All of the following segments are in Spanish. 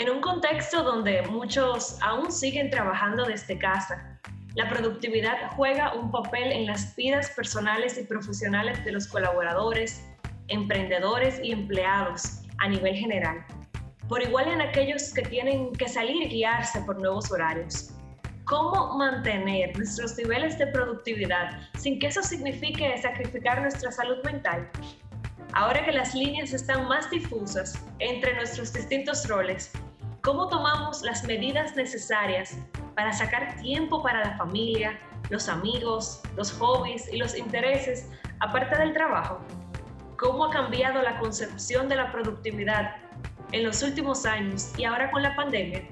En un contexto donde muchos aún siguen trabajando desde casa, la productividad juega un papel en las vidas personales y profesionales de los colaboradores, emprendedores y empleados a nivel general, por igual en aquellos que tienen que salir y guiarse por nuevos horarios. ¿Cómo mantener nuestros niveles de productividad sin que eso signifique sacrificar nuestra salud mental? Ahora que las líneas están más difusas entre nuestros distintos roles, ¿Cómo tomamos las medidas necesarias para sacar tiempo para la familia, los amigos, los hobbies y los intereses aparte del trabajo? ¿Cómo ha cambiado la concepción de la productividad en los últimos años y ahora con la pandemia?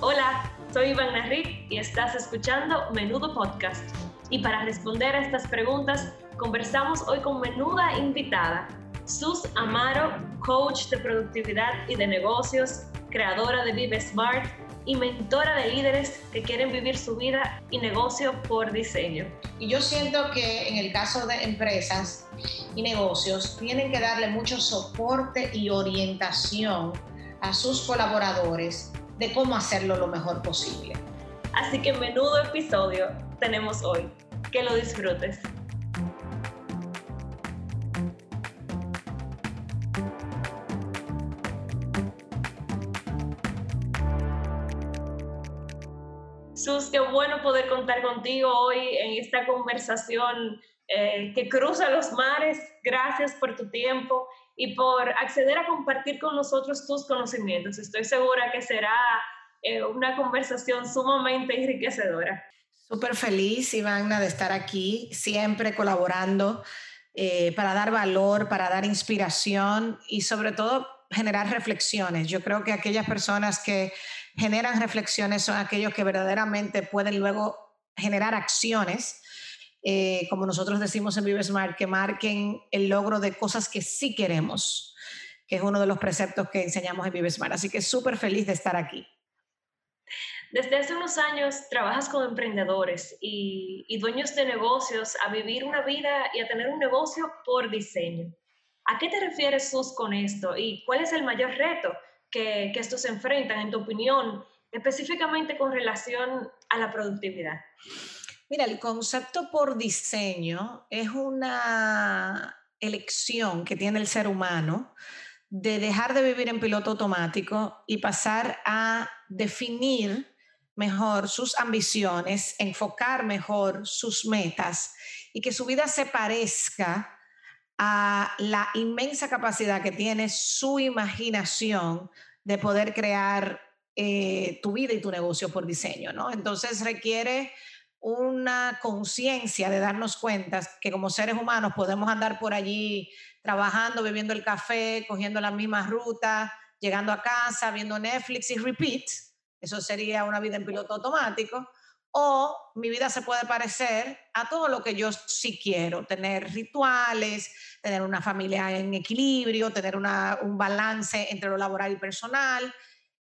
Hola, soy Iván Narrit y estás escuchando Menudo Podcast. Y para responder a estas preguntas, conversamos hoy con menuda invitada Sus Amaro, coach de productividad y de negocios, creadora de Vive Smart y mentora de líderes que quieren vivir su vida y negocio por diseño. Y yo siento que en el caso de empresas y negocios tienen que darle mucho soporte y orientación a sus colaboradores de cómo hacerlo lo mejor posible. Así que menudo episodio tenemos hoy. Que lo disfrutes. Sus, qué bueno poder contar contigo hoy en esta conversación eh, que cruza los mares. Gracias por tu tiempo y por acceder a compartir con nosotros tus conocimientos. Estoy segura que será eh, una conversación sumamente enriquecedora. Súper feliz, Ivana, de estar aquí, siempre colaborando eh, para dar valor, para dar inspiración y sobre todo generar reflexiones. Yo creo que aquellas personas que generan reflexiones son aquellos que verdaderamente pueden luego generar acciones, eh, como nosotros decimos en Vive Smart, que marquen el logro de cosas que sí queremos, que es uno de los preceptos que enseñamos en Vive Smart. Así que súper feliz de estar aquí. Desde hace unos años trabajas con emprendedores y, y, dueños de negocios a vivir una vida y a tener un negocio por diseño. ¿A qué te refieres, Sus, con esto? ¿Y cuál es el mayor reto que, estos se enfrentan, en tu opinión, específicamente con relación a la productividad? Mira, el concepto por diseño es una elección que tiene el ser humano de dejar de vivir en piloto automático y pasar a definir mejor sus ambiciones, enfocar mejor sus metas y que su vida se parezca a la inmensa capacidad que tiene su imaginación de poder crear eh, tu vida y tu negocio por diseño, ¿no? Entonces requiere una conciencia de darnos cuenta que como seres humanos podemos andar por allí trabajando, bebiendo el café, cogiendo las mismas rutas, llegando a casa, viendo Netflix y repeat. Eso sería una vida en piloto automático o mi vida se puede parecer a todo lo que yo sí quiero, tener rituales, tener una familia en equilibrio, tener un balance entre lo laboral y personal.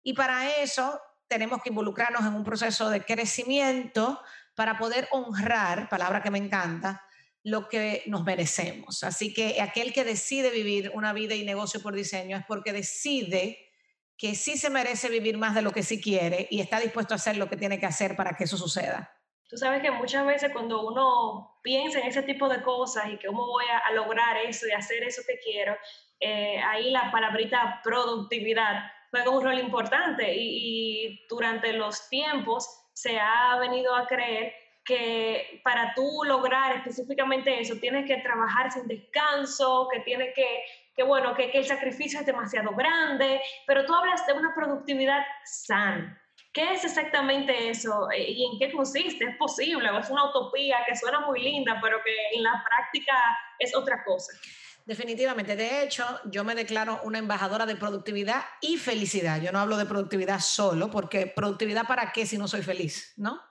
Y para eso tenemos que involucrarnos en un proceso de crecimiento para poder honrar, palabra que me encanta, lo que nos merecemos. Así que aquel que decide vivir una vida y negocio por diseño es porque decide que sí se merece vivir más de lo que sí quiere y está dispuesto a hacer lo que tiene que hacer para que eso suceda. Tú sabes que muchas veces cuando uno piensa en ese tipo de cosas y que cómo voy a, lograr eso y hacer eso que quiero, eh, ahí la palabrita productividad juega un rol importante y, y durante los tiempos se ha venido a creer que para tú lograr específicamente eso tienes que trabajar sin descanso, que tienes que que bueno, que, que, el sacrificio es demasiado grande, pero tú hablas de una productividad sana. ¿Qué es exactamente eso eh, y en qué consiste? ¿Es posible o es una utopía que suena muy linda, pero que en la práctica es otra cosa? Definitivamente. De hecho, yo me declaro una embajadora de productividad y felicidad. Yo no hablo de productividad solo, porque productividad para qué si no soy feliz, ¿no?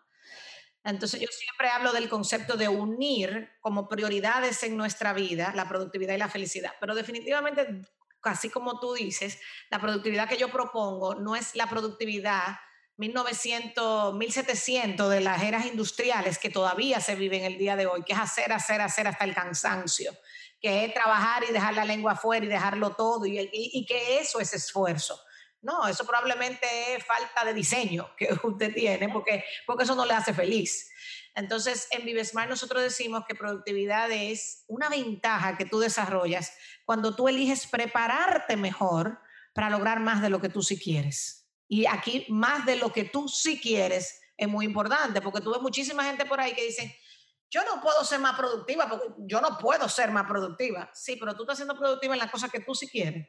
Entonces yo siempre hablo del concepto de unir como prioridades en nuestra vida la productividad y la felicidad, pero definitivamente, así como tú dices, la productividad que yo propongo no es la productividad 1900, 1700 de las eras industriales que todavía se viven el día de hoy, que es hacer, hacer, hacer hasta el cansancio, que es trabajar y dejar la lengua afuera y dejarlo todo, y, y que eso es esfuerzo. No, eso probablemente es falta de diseño que usted tiene, porque, porque eso no le hace feliz. Entonces, en ViveSmart nosotros decimos que productividad es una ventaja que tú desarrollas cuando tú eliges prepararte mejor para lograr más de lo que tú sí quieres. Y aquí, más de lo que tú sí quieres es muy importante, porque tú ves muchísima gente por ahí que dicen, yo no puedo ser más productiva, porque yo no puedo ser más productiva. Sí, pero tú estás siendo productiva en las cosas que tú sí quieres.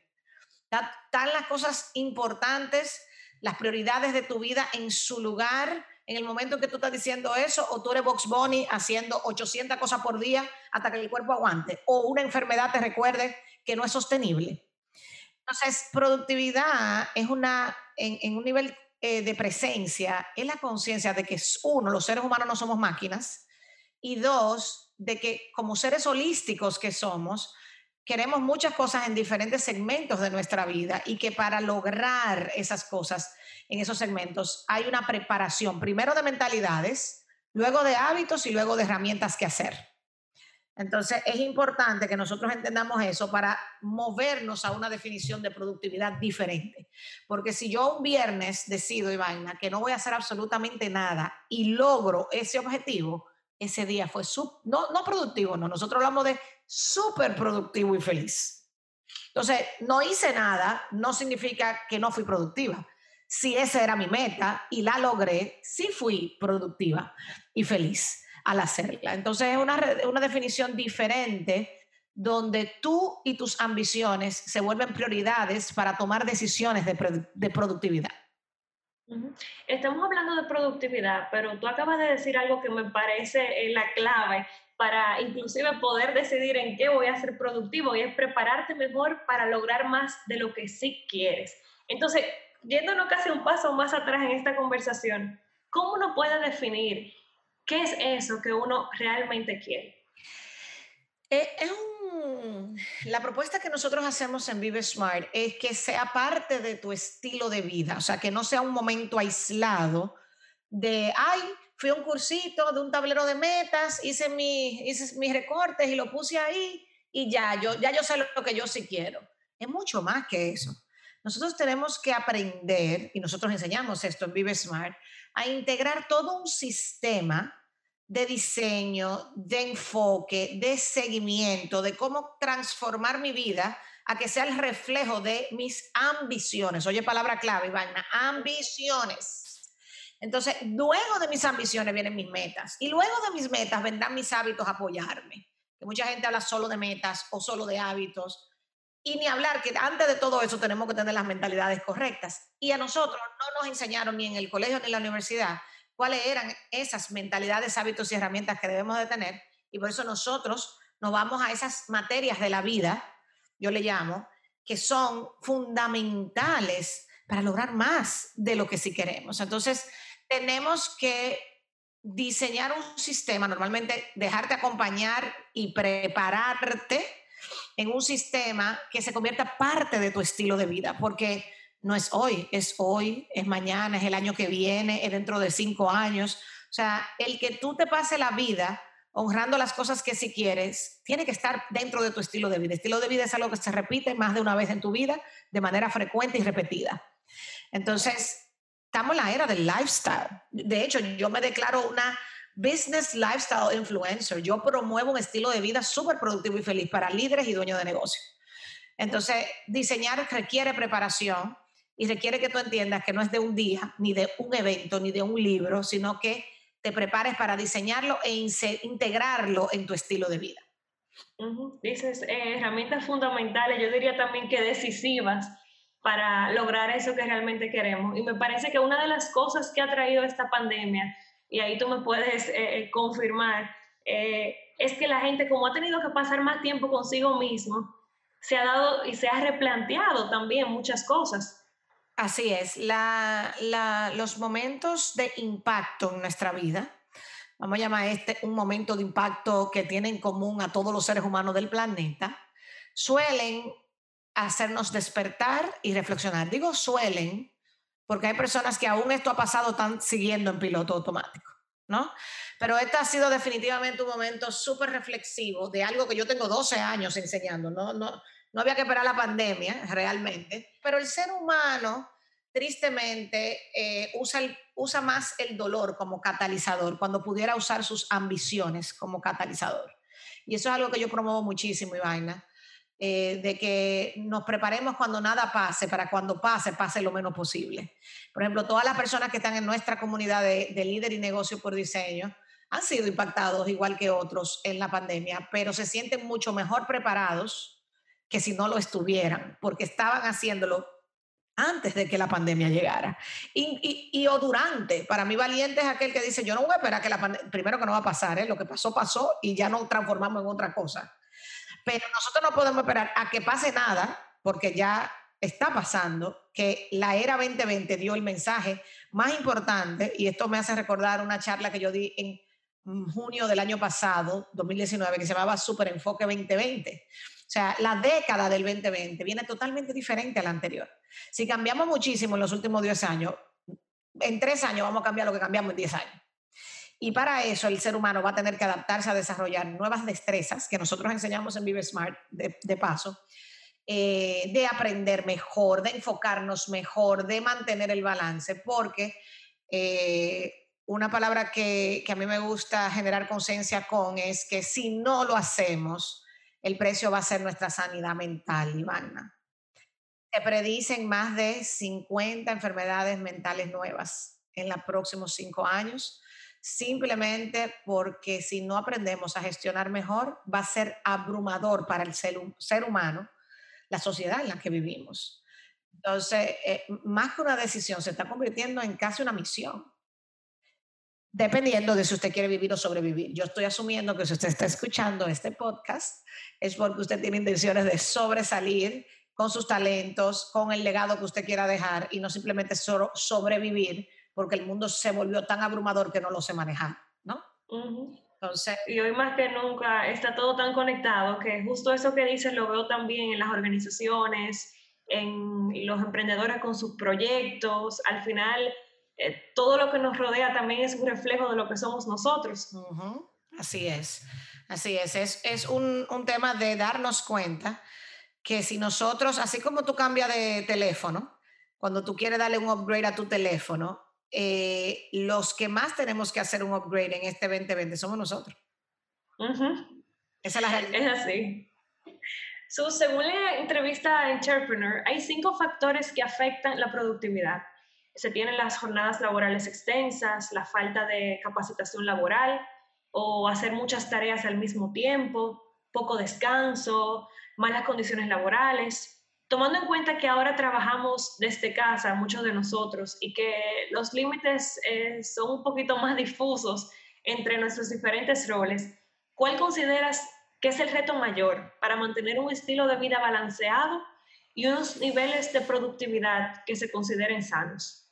Están las cosas importantes, las prioridades de tu vida en su lugar en el momento que tú estás diciendo eso, o tú eres Box Bunny haciendo 800 cosas por día hasta que el cuerpo aguante, o una enfermedad te recuerde que no es sostenible. Entonces, productividad es una, en, un nivel eh, de presencia, es la conciencia de que, uno, los seres humanos no somos máquinas, y dos, de que como seres holísticos que somos, queremos muchas cosas en diferentes segmentos de nuestra vida y que para lograr esas cosas en esos segmentos hay una preparación, primero de mentalidades, luego de hábitos y luego de herramientas que hacer. Entonces es importante que nosotros entendamos eso para movernos a una definición de productividad diferente. Porque si yo un viernes decido, Ivana, que no voy a hacer absolutamente nada y logro ese objetivo, ese día fue no, no productivo, no, nosotros hablamos de súper productivo y feliz. Entonces, no hice nada, no significa que no fui productiva. Si esa era mi meta y la logré, sí fui productiva y feliz al hacerla. Entonces, es una, una definición diferente donde tú y tus ambiciones se vuelven prioridades para tomar decisiones de, de productividad. Estamos hablando de productividad, pero tú acabas de decir algo que me parece la clave para inclusive poder decidir en qué voy a ser productivo y es prepararte mejor para lograr más de lo que sí quieres. Entonces, yéndonos casi un paso más atrás en esta conversación, ¿cómo uno puede definir qué es eso que uno realmente quiere? Eh, es la propuesta que nosotros hacemos en Vive Smart es que sea parte de tu estilo de vida, o sea, que no sea un momento aislado de, ay, fui a un cursito de un tablero de metas, hice, mi, hice mis recortes y lo puse ahí y ya yo, ya yo sé lo que yo sí quiero. Es mucho más que eso. Nosotros tenemos que aprender, y nosotros enseñamos esto en Vive Smart, a integrar todo un sistema de diseño, de enfoque, de seguimiento, de cómo transformar mi vida a que sea el reflejo de mis ambiciones. Oye, palabra clave, Ivana, ambiciones. Entonces, luego de mis ambiciones vienen mis metas y luego de mis metas vendrán mis hábitos a apoyarme. Que mucha gente habla solo de metas o solo de hábitos. Y ni hablar que antes de todo eso tenemos que tener las mentalidades correctas. Y a nosotros no nos enseñaron ni en el colegio ni en la universidad cuáles eran esas mentalidades, hábitos y herramientas que debemos de tener. Y por eso nosotros nos vamos a esas materias de la vida, yo le llamo, que son fundamentales para lograr más de lo que sí queremos. Entonces, tenemos que diseñar un sistema, normalmente dejarte acompañar y prepararte en un sistema que se convierta parte de tu estilo de vida, porque no es hoy, es hoy, es mañana, es el año que viene, es dentro de cinco años. O sea, el que tú te pase la vida honrando las cosas que si quieres, tiene que estar dentro de tu estilo de vida. Estilo de vida es algo que se repite más de una vez en tu vida de manera frecuente y repetida. Entonces, estamos en la era del lifestyle. De hecho, yo me declaro una business lifestyle influencer. Yo promuevo un estilo de vida súper productivo y feliz para líderes y dueños de negocios. Entonces, diseñar requiere preparación, y requiere que tú entiendas que no es de un día, ni de un evento, ni de un libro, sino que te prepares para diseñarlo e integrarlo en tu estilo de vida. Dices eh, herramientas fundamentales, yo diría también que decisivas para lograr eso que realmente queremos. Y me parece que una de las cosas que ha traído esta pandemia, y ahí tú me puedes eh, eh, confirmar, es que la gente como ha tenido que pasar más tiempo consigo mismo, se ha dado y se ha replanteado también muchas cosas. Así es, los momentos de impacto en nuestra vida, vamos a llamar este un momento de impacto que tiene en común a todos los seres humanos del planeta, suelen hacernos despertar y reflexionar. Digo suelen porque hay personas que aún esto ha pasado están siguiendo en piloto automático, ¿no? Pero este ha sido definitivamente un momento súper reflexivo de algo que yo tengo 12 años enseñando, no, no, no había que esperar la pandemia realmente, pero el ser humano tristemente eh, usa, usa más el dolor como catalizador cuando pudiera usar sus ambiciones como catalizador. Y eso es algo que yo promuevo muchísimo, Ivaina, eh, de que nos preparemos cuando nada pase, para cuando pase, pase lo menos posible. Por ejemplo, todas las personas que están en nuestra comunidad de, de líder y negocio por diseño han sido impactados igual que otros en la pandemia, pero se sienten mucho mejor preparados que si no lo estuvieran, porque estaban haciéndolo antes de que la pandemia llegara. Y, y, o durante. Para mí valiente es aquel que dice, yo no voy a esperar que la pandemia, primero que no va a pasar, ¿eh? lo que pasó, pasó y ya nos transformamos en otra cosa. Pero nosotros no podemos esperar a que pase nada, porque ya está pasando, que la era 2020 dio el mensaje más importante, y esto me hace recordar una charla que yo di en junio del año pasado, 2019, que se llamaba Super Enfoque 2020. O sea, la década del 2020 viene totalmente diferente a la anterior. Si cambiamos muchísimo en los últimos 10 años, en tres años vamos a cambiar lo que cambiamos en 10 años. Y para eso el ser humano va a tener que adaptarse a desarrollar nuevas destrezas que nosotros enseñamos en Vive Smart de, paso, eh, de aprender mejor, de enfocarnos mejor, de mantener el balance, porque eh, una palabra que, que, a mí me gusta generar conciencia con es que si no lo hacemos, el precio va a ser nuestra sanidad mental, Ivana. Se predicen más de 50 enfermedades mentales nuevas en los próximos cinco años, simplemente porque si no aprendemos a gestionar mejor, va a ser abrumador para el ser, ser humano la sociedad en la que vivimos. Entonces, eh, más que una decisión, se está convirtiendo en casi una misión dependiendo de si usted quiere vivir o sobrevivir. Yo estoy asumiendo que si usted está escuchando este podcast es porque usted tiene intenciones de sobresalir con sus talentos, con el legado que usted quiera dejar y no simplemente solo sobrevivir porque el mundo se volvió tan abrumador que no lo sé manejar, ¿no? Entonces, y hoy más que nunca está todo tan conectado que justo eso que dices lo veo también en las organizaciones, en los emprendedores con sus proyectos. Al final, eh, todo lo que nos rodea también es un reflejo de lo que somos nosotros. Así es, así es. Es, es un, un, tema de darnos cuenta que si nosotros, así como tú cambias de teléfono, cuando tú quieres darle un upgrade a tu teléfono, eh, los que más tenemos que hacer un upgrade en este 2020 somos nosotros. Esa es la realidad. Es así. según la entrevista Entrepreneur, hay cinco factores que afectan la productividad se tienen las jornadas laborales extensas, la falta de capacitación laboral o hacer muchas tareas al mismo tiempo, poco descanso, malas condiciones laborales. Tomando en cuenta que ahora trabajamos desde casa, muchos de nosotros, y que los límites eh, son un poquito más difusos entre nuestros diferentes roles, ¿cuál consideras que es el reto mayor para mantener un estilo de vida balanceado y unos niveles de productividad que se consideren sanos?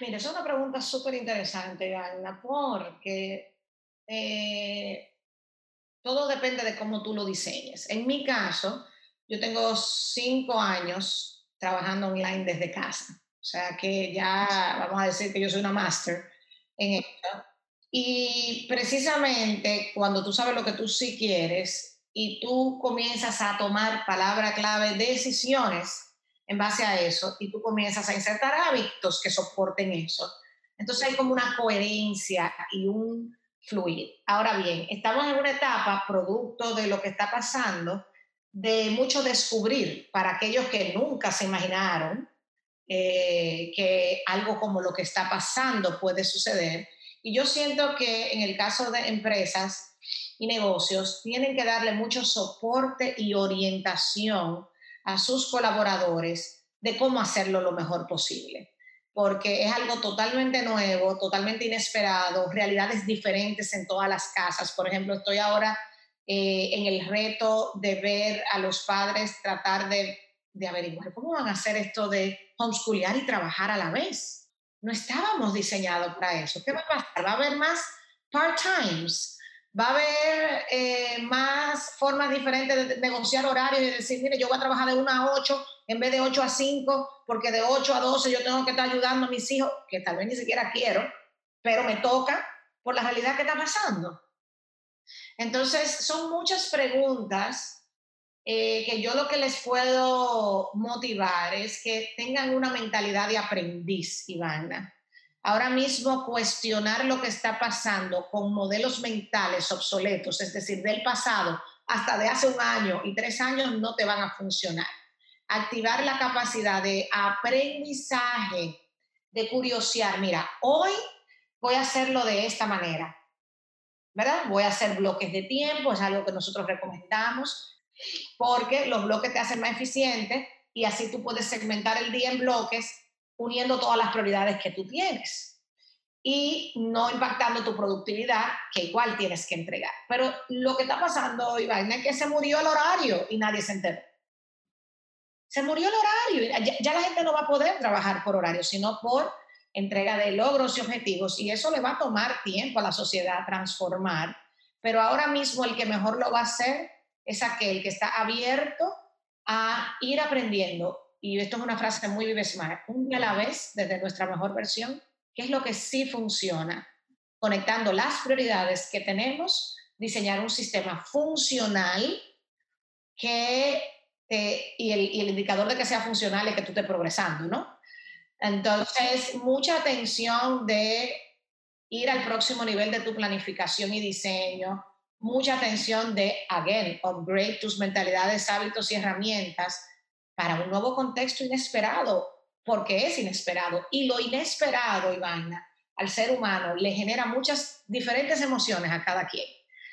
Mira, es una pregunta súper interesante, Ana, porque eh, todo depende de cómo tú lo diseñes. En mi caso, yo tengo cinco años trabajando online desde casa. O sea que ya vamos a decir que yo soy una máster en esto. Y precisamente cuando tú sabes lo que tú sí quieres y tú comienzas a tomar palabra clave decisiones, en base a eso y tú comienzas a insertar hábitos que soporten eso. Entonces hay como una coherencia y un fluir. Ahora bien, estamos en una etapa, producto de lo que está pasando, de mucho descubrir para aquellos que nunca se imaginaron eh, que algo como lo que está pasando puede suceder. Y yo siento que en el caso de empresas y negocios, tienen que darle mucho soporte y orientación a sus colaboradores de cómo hacerlo lo mejor posible, porque es algo totalmente nuevo, totalmente inesperado, realidades diferentes en todas las casas. Por ejemplo, estoy ahora eh, en el reto de ver a los padres tratar de, de averiguar cómo van a hacer esto de homeschoolar y trabajar a la vez. No estábamos diseñados para eso. ¿Qué va a pasar? Va a haber más part-times Va a haber eh, más formas diferentes de negociar horarios y decir, mire, yo voy a trabajar de 1 a 8 en vez de 8 a 5, porque de 8 a 12 yo tengo que estar ayudando a mis hijos, que tal vez ni siquiera quiero, pero me toca por la realidad que está pasando. Entonces, son muchas preguntas eh, que yo lo que les puedo motivar es que tengan una mentalidad de aprendiz, Ivana. Ahora mismo cuestionar lo que está pasando con modelos mentales obsoletos, es decir, del pasado hasta de hace un año y tres años, no te van a funcionar. Activar la capacidad de aprendizaje, de curiosear. Mira, hoy voy a hacerlo de esta manera, ¿verdad? Voy a hacer bloques de tiempo, es algo que nosotros recomendamos, porque los bloques te hacen más eficientes y así tú puedes segmentar el día en bloques uniendo todas las prioridades que tú tienes y no impactando tu productividad, que igual tienes que entregar. Pero lo que está pasando, Iván, es que se murió el horario y nadie se enteró. Se murió el horario. Ya, ya la gente no va a poder trabajar por horario, sino por entrega de logros y objetivos, y eso le va a tomar tiempo a la sociedad transformar, pero ahora mismo el que mejor lo va a hacer es aquel que está abierto a ir aprendiendo, y esto es una frase muy Vive un día a la vez, desde nuestra mejor versión, qué es lo que sí funciona, conectando las prioridades que tenemos, diseñar un sistema funcional que, y, el, y el indicador de que sea funcional es que tú estés progresando, ¿no? Entonces, mucha atención de ir al próximo nivel de tu planificación y diseño, mucha atención de, again, upgrade tus mentalidades, hábitos y herramientas para un nuevo contexto inesperado, porque es inesperado. Y lo inesperado, Ivana, al ser humano le genera muchas diferentes emociones a cada quien.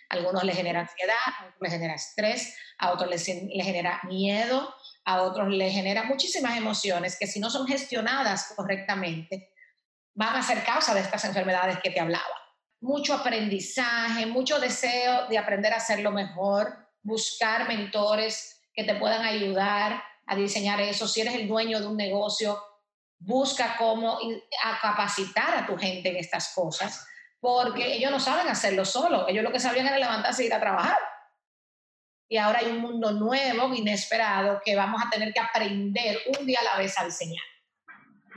Algunos le genera ansiedad, a otros le genera estrés, a otros le genera miedo, a otros les genera muchísimas emociones que si no son gestionadas correctamente, van a ser causa de estas enfermedades que te hablaba. Mucho aprendizaje, mucho deseo de aprender a hacerlo mejor, buscar mentores que te puedan ayudar a diseñar eso. Si eres el dueño de un negocio, busca cómo capacitar a tu gente en estas cosas, porque ellos no saben hacerlo solo. Ellos lo que sabían era levantarse y ir a trabajar y ahora hay un mundo nuevo, inesperado, que vamos a tener que aprender un día a la vez a diseñar.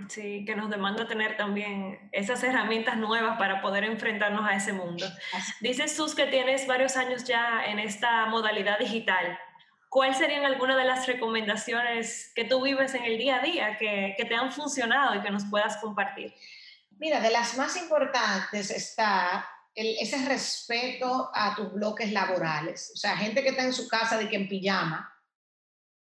Sí, que nos demanda tener también esas herramientas nuevas para poder enfrentarnos a ese mundo. Dices Sus que tienes varios años ya en esta modalidad digital. ¿Cuáles serían algunas de las recomendaciones que tú vives en el día a día que, que te han funcionado y que nos puedas compartir? Mira, de las más importantes está ese respeto a tus bloques laborales. O sea, gente que está en su casa de que en pijama,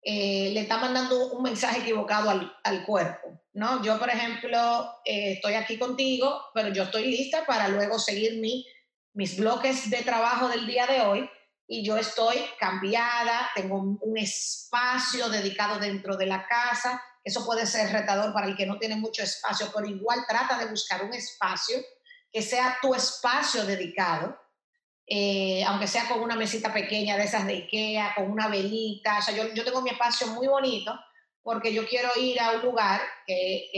eh, le está mandando un mensaje equivocado al, cuerpo, ¿no? Yo, por ejemplo, eh, estoy aquí contigo, pero yo estoy lista para luego seguir mi, mis bloques de trabajo del día de hoy y yo estoy cambiada, tengo un espacio dedicado dentro de la casa, eso puede ser retador para el que no tiene mucho espacio, pero igual trata de buscar un espacio que sea tu espacio dedicado, eh, aunque sea con una mesita pequeña de esas de Ikea, con una velita. O sea, yo, yo tengo mi espacio muy bonito porque yo quiero ir a un lugar que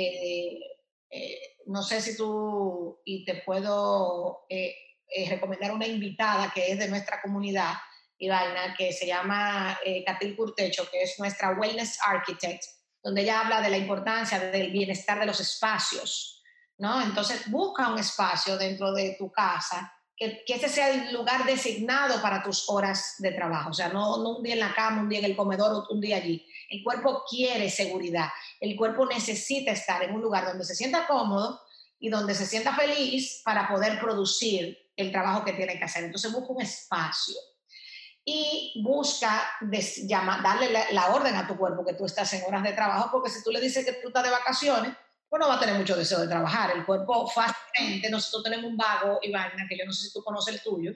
eh, no sé si tú, y te puedo eh, recomendar una invitada que es de nuestra comunidad, Ivana, que se llama Catil Curtecho, que es nuestra Wellness Architect, donde ella habla de la importancia del bienestar de los espacios ¿no? Entonces busca un espacio dentro de tu casa que, que ese sea el lugar designado para tus horas de trabajo, o sea, no, no un día en la cama, un día en el comedor, un día allí. El cuerpo quiere seguridad, el cuerpo necesita estar en un lugar donde se sienta cómodo y donde se sienta feliz para poder producir el trabajo que tiene que hacer. Entonces busca un espacio y busca darle la, la, orden a tu cuerpo que tú estás en horas de trabajo, porque si tú le dices que tú estás de vacaciones, pues no va a tener mucho deseo de trabajar. El cuerpo fácilmente, nosotros tenemos un vago, Ivana, que yo no sé si tú conoces el tuyo,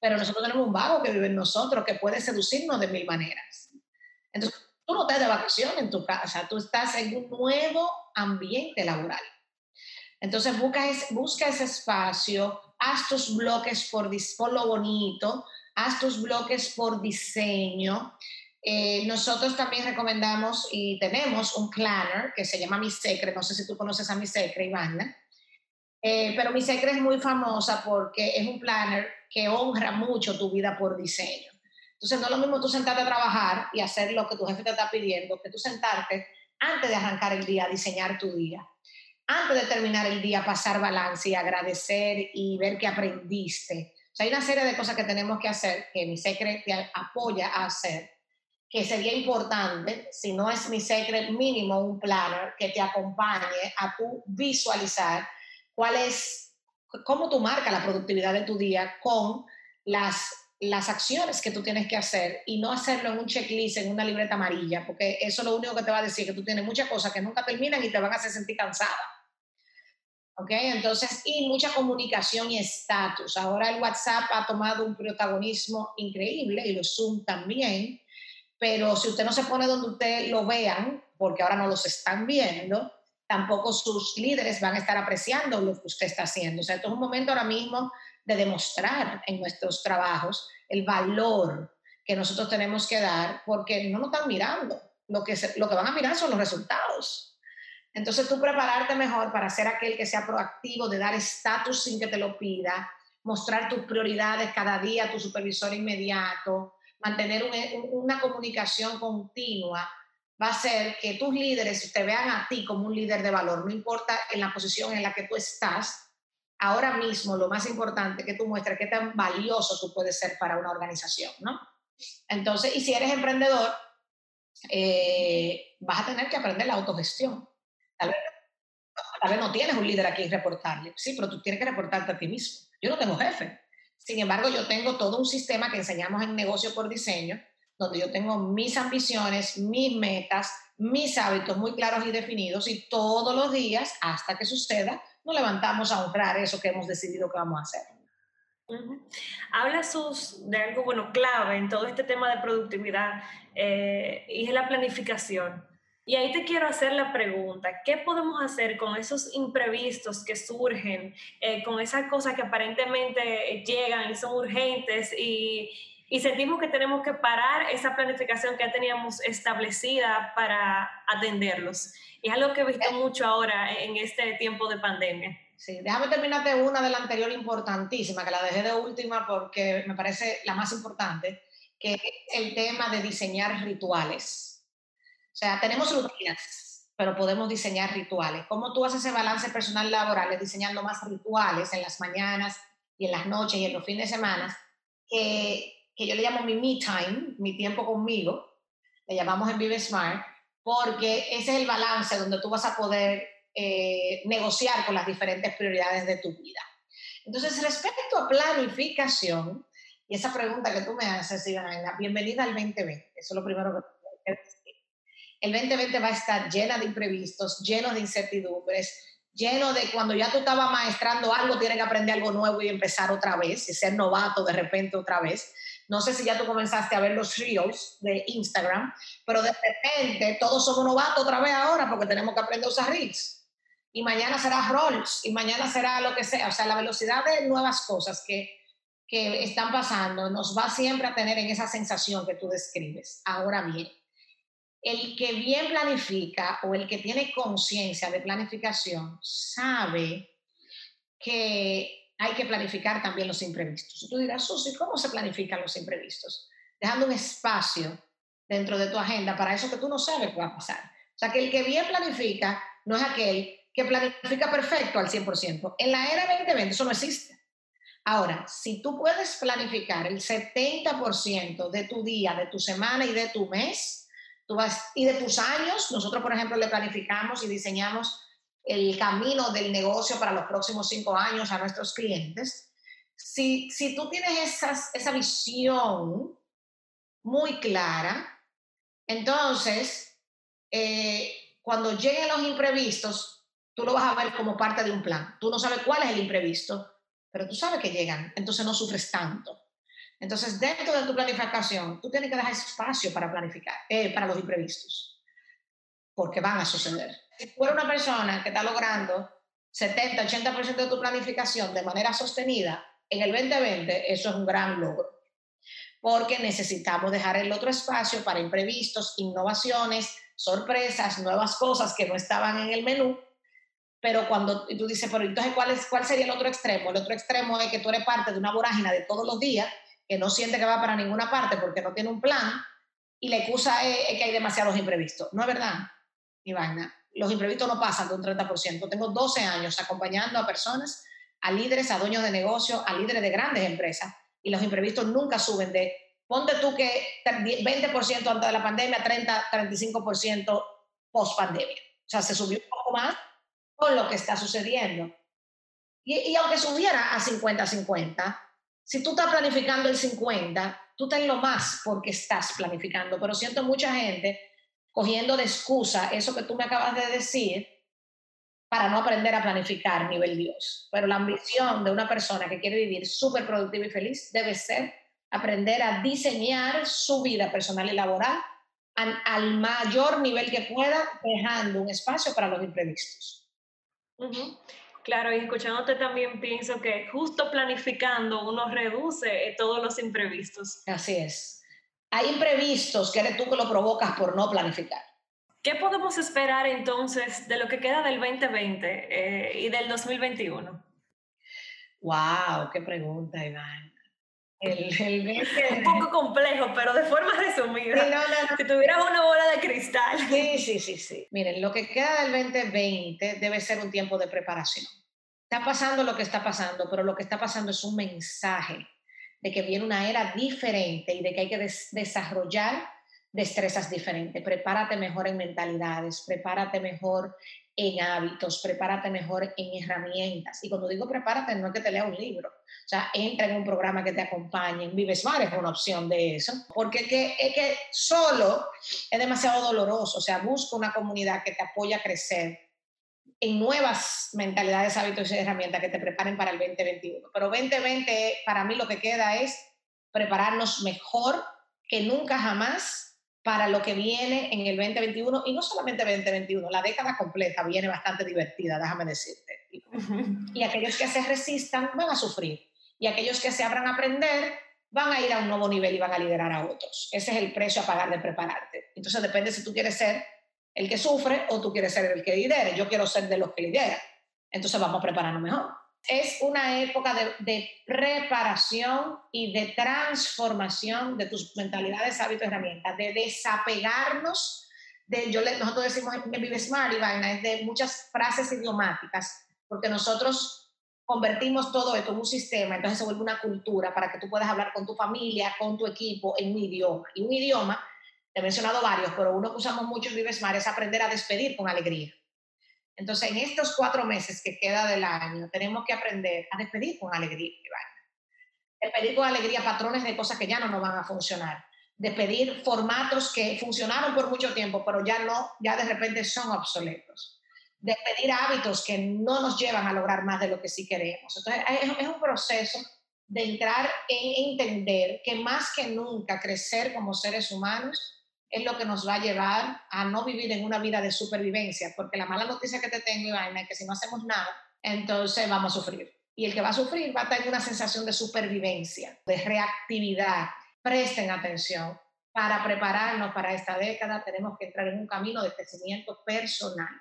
pero nosotros tenemos un vago que vive en nosotros, que puede seducirnos de mil maneras. Entonces, tú no estás de vacaciones en tu casa, tú estás en un nuevo ambiente laboral. Entonces, busca, busca ese espacio, haz tus bloques por, por lo bonito, haz tus bloques por diseño, eh, nosotros también recomendamos y tenemos un planner que se llama Mi Secret, no sé si tú conoces a Mi Secret, Ivana, Eh, pero mi secreto es muy famosa porque es un planner que honra mucho tu vida por diseño. Entonces, no es lo mismo tú sentarte a trabajar y hacer lo que tu jefe te está pidiendo, que tú sentarte antes de arrancar el día, diseñar tu día. Antes de terminar el día, pasar balance y agradecer y ver que aprendiste. O sea, hay una serie de cosas que tenemos que hacer que mi secreto te apoya a hacer, que sería importante, si no es mi secreto mínimo, un planner que te acompañe a tu visualizar cuál es, cómo tú marcas la productividad de tu día con las las acciones que tú tienes que hacer y no hacerlo en un checklist, en una libreta amarilla, porque eso lo único que te va a decir que tú tienes muchas cosas que nunca terminan y te van a hacer sentir cansada. ¿Ok? Entonces, y mucha comunicación y estatus. Ahora el WhatsApp ha tomado un protagonismo increíble y los Zoom también, pero si usted no se pone donde usted lo vean, porque ahora no los están viendo, tampoco sus líderes van a estar apreciando lo que usted está haciendo. O sea, esto es un momento ahora mismo de demostrar en nuestros trabajos el valor que nosotros tenemos que dar porque no nos están mirando. Lo que, lo que van a mirar son los resultados. Entonces tú prepararte mejor para ser aquel que sea proactivo, de dar estatus sin que te lo pida, mostrar tus prioridades cada día a tu supervisor inmediato, mantener una comunicación continua, va a ser que tus líderes te vean a ti como un líder de valor, no importa en la posición en la que tú estás, ahora mismo lo más importante que tú muestres qué tan valioso tú puedes ser para una organización, ¿no? Entonces, y si eres emprendedor, eh, vas a tener que aprender la autogestión. Tal vez, no tienes un líder aquí reportarle, sí, pero tú tienes que reportarte a ti mismo. Yo no tengo jefe. Sin embargo, yo tengo todo un sistema que enseñamos en negocio por diseño, donde yo tengo mis ambiciones, mis metas, mis hábitos muy claros y definidos y todos los días, hasta que suceda, nos levantamos a honrar eso que hemos decidido que vamos a hacer. Habla sus, de algo bueno clave en todo este tema de productividad eh, y es la planificación. Y ahí te quiero hacer la pregunta, ¿qué podemos hacer con esos imprevistos que surgen, eh, con esas cosas que aparentemente llegan y son urgentes y, y sentimos que tenemos que parar esa planificación que ya teníamos establecida para atenderlos. Y es algo que he visto mucho ahora en este tiempo de pandemia. Sí, déjame terminarte una de la anterior importantísima, que la dejé de última porque me parece la más importante, que es el tema de diseñar rituales. O sea, tenemos rutinas, pero podemos diseñar rituales. ¿Cómo tú haces ese balance personal laboral diseñando más rituales en las mañanas y en las noches y en los fines de semana? Que que yo le llamo mi me time, mi tiempo conmigo, le llamamos en Vive Smart, porque ese es el balance donde tú vas a poder eh, negociar con las diferentes prioridades de tu vida. Entonces, respecto a planificación, y esa pregunta que tú me haces, Ivana, bienvenida al 2020, eso es lo primero que. El 2020 va a estar llena de imprevistos, lleno de incertidumbres, lleno de cuando ya tú estabas maestrando algo, tienes que aprender algo nuevo y empezar otra vez, y ser novato de repente otra vez. No sé si ya tú comenzaste a ver los reels de Instagram, pero de repente todos somos novatos otra vez ahora porque tenemos que aprender a usar reels. Y mañana será rolls, y mañana será lo que sea. O sea, la velocidad de nuevas cosas que, que están pasando nos va siempre a tener en esa sensación que tú describes. Ahora bien, el que bien planifica o el que tiene conciencia de planificación sabe que hay que planificar también los imprevistos. Y tú dirás, Susi, ¿cómo se planifican los imprevistos? Dejando un espacio dentro de tu agenda para eso que tú no sabes qué va a pasar. O sea, que el que bien planifica no es aquel que planifica perfecto al 100%. En la era 2020 eso no existe. Ahora, si tú puedes planificar el 70% de tu día, de tu semana y de tu mes, tú vas, y de tus años, nosotros, por ejemplo, le planificamos y diseñamos el camino del negocio para los próximos cinco años a nuestros clientes, si, si tú tienes esas, esa visión muy clara, entonces, eh, cuando lleguen los imprevistos, tú lo vas a ver como parte de un plan. Tú no sabes cuál es el imprevisto, pero tú sabes que llegan, entonces no sufres tanto. Entonces, dentro de tu planificación, tú tienes que dejar espacio para planificar, eh, para los imprevistos, porque van a suceder si tú eres una persona que está logrando 70, 80% de tu planificación de manera sostenida, en el 2020 eso es un gran logro. Porque necesitamos dejar el otro espacio para imprevistos, innovaciones, sorpresas, nuevas cosas que no estaban en el menú, pero cuando tú dices, pero entonces, ¿cuál, es, ¿cuál sería el otro extremo? El otro extremo es que tú eres parte de una vorágina de todos los días, que no siente que va para ninguna parte porque no tiene un plan, y la excusa es, que hay demasiados imprevistos. No es verdad, Ivana. Los imprevistos no pasan de un 30%. Tengo 12 años acompañando a personas, a líderes, a dueños de negocios, a líderes de grandes empresas, y los imprevistos nunca suben de, ponte tú que 20% antes de la pandemia, 30, 35% post pandemia. O sea, se subió un poco más con lo que está sucediendo. Y, aunque subiera a 50-50, si tú estás planificando el 50, tú ten lo más porque estás planificando. Pero siento mucha gente cogiendo de excusa eso que tú me acabas de decir para no aprender a planificar nivel Dios. Pero la ambición de una persona que quiere vivir súper productiva y feliz debe ser aprender a diseñar su vida personal y laboral al, mayor nivel que pueda, dejando un espacio para los imprevistos. Claro, y escuchándote también pienso que justo planificando uno reduce eh, todos los imprevistos. Así es. Hay imprevistos que eres tú que lo provocas por no planificar. ¿Qué podemos esperar entonces de lo que queda del 2020 eh, y del 2021? ¡Wow! ¡Qué pregunta, Iván! un poco complejo, pero de forma resumida. Si tuvieras una bola de cristal. Sí, sí, sí, sí. Miren, lo que queda del 2020 debe ser un tiempo de preparación. Está pasando lo que está pasando, pero lo que está pasando es un mensaje de que viene una era diferente y de que hay que desarrollar destrezas diferentes. Prepárate mejor en mentalidades, prepárate mejor en hábitos, prepárate mejor en herramientas. Y cuando digo prepárate, no es que te lea un libro, o sea, entra en un programa que te acompañe. Vive Smart es una opción de eso, porque es que, es que solo es demasiado doloroso. O sea, busca una comunidad que te apoya a crecer en nuevas mentalidades, hábitos y herramientas que te preparen para el 2021. Pero 2020, para mí lo que queda es prepararnos mejor que nunca jamás para lo que viene en el 2021 y no solamente 2021, la década completa viene bastante divertida, déjame decirte. Y aquellos que se resistan van a sufrir y aquellos que se abran a aprender van a ir a un nuevo nivel y van a liderar a otros. Ese es el precio a pagar de prepararte. Entonces depende si tú quieres ser el que sufre o tú quieres ser el que lidere. Yo quiero ser de los que lidera. Entonces vamos a prepararnos mejor es una época de, preparación y de transformación de tus mentalidades, hábitos, herramientas, de desapegarnos de, nosotros decimos Vive Smart y es de muchas frases idiomáticas, porque nosotros convertimos todo esto en un sistema, entonces se vuelve una cultura para que tú puedas hablar con tu familia, con tu equipo en un idioma. Y un idioma, te he mencionado varios, pero uno que usamos mucho en Vive Smart es aprender a despedir con alegría. Entonces, en estos cuatro meses que queda del año, tenemos que aprender a despedir con alegría, Despedir con alegría patrones de cosas que ya no nos van a funcionar. Despedir formatos que funcionaron por mucho tiempo, pero ya no, ya de repente son obsoletos. Despedir hábitos que no nos llevan a lograr más de lo que sí queremos. Entonces, es un proceso de entrar en entender que más que nunca crecer como seres humanos es lo que nos va a llevar a no vivir en una vida de supervivencia, porque la mala noticia que te tengo, Ivana, es que si no hacemos nada, entonces vamos a sufrir. Y el que va a sufrir va a tener una sensación de supervivencia, de reactividad. Presten atención. Para prepararnos para esta década tenemos que entrar en un camino de crecimiento personal.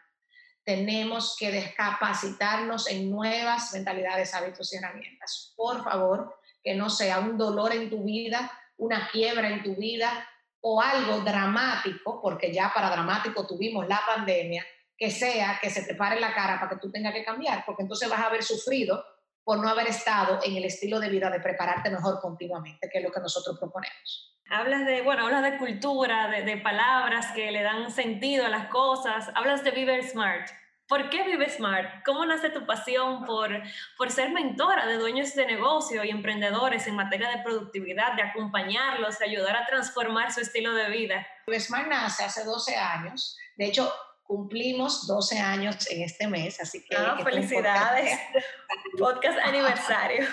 Tenemos que descapacitarnos en nuevas mentalidades, hábitos y herramientas. Por favor, que no sea un dolor en tu vida, una quiebra en tu vida, o algo dramático, porque ya para dramático tuvimos la pandemia, que sea que se te pare la cara para que tú tengas que cambiar, porque entonces vas a haber sufrido por no haber estado en el estilo de vida de prepararte mejor continuamente, que es lo que nosotros proponemos. Hablas de, bueno, hablas de cultura, de, de palabras que le dan sentido a las cosas, hablas de Vivir Smart. ¿Por qué Vive Smart? ¿Cómo nace tu pasión por, por ser mentora de dueños de negocio y emprendedores en materia de productividad, de acompañarlos, de ayudar a transformar su estilo de vida? Vive Smart nace hace 12 años. De hecho, cumplimos 12 años en este mes, así que... Ah, felicidades. Podcast aniversario.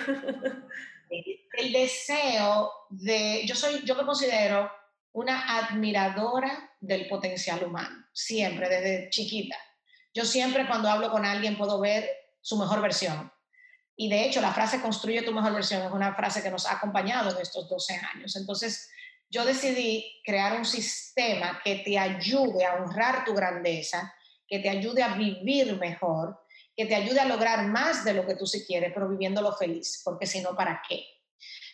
El deseo de... Yo soy, yo me considero una admiradora del potencial humano, siempre, desde chiquita yo siempre cuando hablo con alguien puedo ver su mejor versión. Y de hecho, la frase construye tu mejor versión es una frase que nos ha acompañado en estos 12 años. Entonces, yo decidí crear un sistema que te ayude a honrar tu grandeza, que te ayude a vivir mejor que te ayude a lograr más de lo que tú sí quieres, pero viviéndolo feliz, porque si no, ¿para qué?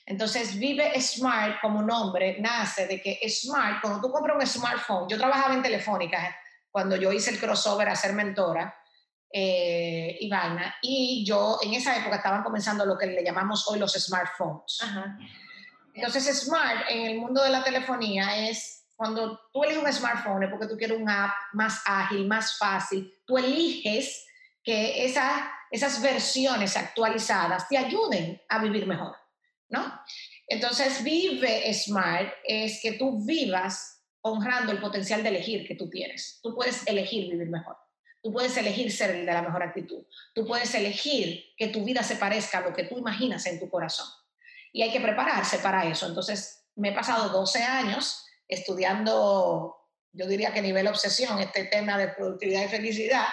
Entonces, Vive Smart como nombre nace de que Smart, cuando tú compras un smartphone, yo trabajaba en Telefónica cuando yo hice el crossover a ser mentora eh, y vaina, y yo en esa época estaban comenzando lo que le llamamos hoy los smartphones. Entonces, Smart en el mundo de la telefonía es cuando tú eliges un smartphone es porque tú quieres un app más ágil, más fácil, tú eliges que esas versiones actualizadas te ayuden a vivir mejor. ¿no? Entonces, vive smart es que tú vivas honrando el potencial de elegir que tú tienes. Tú puedes elegir vivir mejor. Tú puedes elegir ser el de la mejor actitud. Tú puedes elegir que tu vida se parezca a lo que tú imaginas en tu corazón. Y hay que prepararse para eso. Entonces, me he pasado 12 años estudiando, yo diría que nivel obsesión, este tema de productividad y felicidad.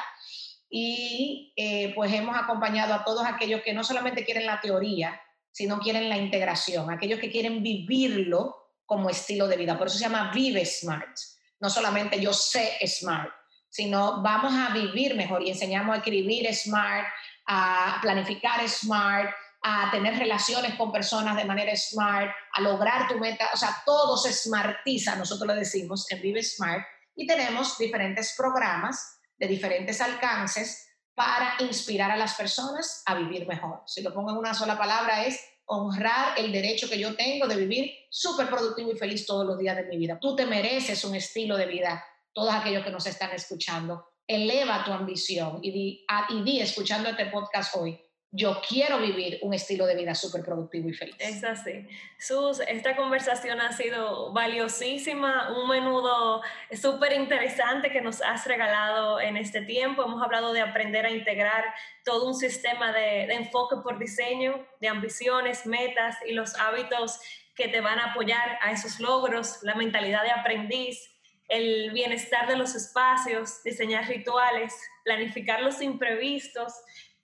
Y eh, pues hemos acompañado a todos aquellos que no solamente quieren la teoría, si no quieren la integración, aquellos que quieren vivirlo como estilo de vida. Por eso se llama Vive Smart. No solamente yo sé Smart, sino vamos a vivir mejor y enseñamos a escribir Smart, a planificar Smart, a tener relaciones con personas de manera Smart, a lograr tu meta. O sea, todo se smartiza, nosotros lo decimos en Vive Smart. Y tenemos diferentes programas de diferentes alcances para inspirar a las personas a vivir mejor. Si lo pongo en una sola palabra es honrar el derecho que yo tengo de vivir súper productivo y feliz todos los días de mi vida. Tú te mereces un estilo de vida, todos aquellos que nos están escuchando. Eleva tu ambición y di, y di escuchando este podcast hoy, yo quiero vivir un estilo de vida súper productivo y feliz. Es así. Sus, esta conversación ha sido valiosísima, un menudo súper interesante que nos has regalado en este tiempo. Hemos hablado de aprender a integrar todo un sistema de, de enfoque por diseño, de ambiciones, metas y los hábitos que te van a apoyar a esos logros, la mentalidad de aprendiz, el bienestar de los espacios, diseñar rituales, planificar los imprevistos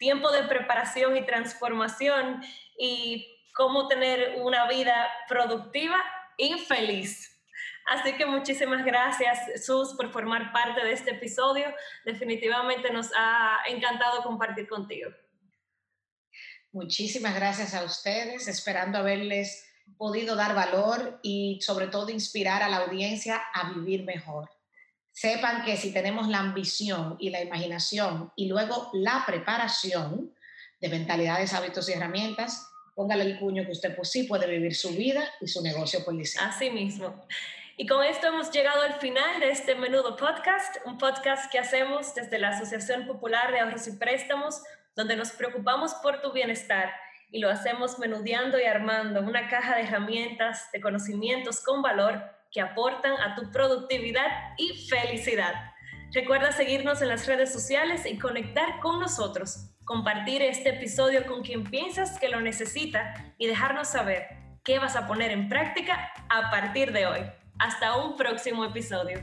tiempo de preparación y transformación y cómo tener una vida productiva y feliz. Así que muchísimas gracias, Sus, por formar parte de este episodio. Definitivamente nos ha encantado compartir contigo. Muchísimas gracias a ustedes, esperando haberles podido dar valor y sobre todo inspirar a la audiencia a vivir mejor sepan que si tenemos la ambición y la imaginación y luego la preparación de mentalidades, hábitos y herramientas, póngale el puño que usted pues sí puede vivir su vida y su negocio por licencia. Así mismo. Y con esto hemos llegado al final de este menudo podcast, un podcast que hacemos desde la Asociación Popular de Ahorros y Préstamos, donde nos preocupamos por tu bienestar y lo hacemos menudeando y armando una caja de herramientas, de conocimientos con valor que aportan a tu productividad y felicidad. Recuerda seguirnos en las redes sociales y conectar con nosotros, compartir este episodio con quien piensas que lo necesita y dejarnos saber qué vas a poner en práctica a partir de hoy. Hasta un próximo episodio.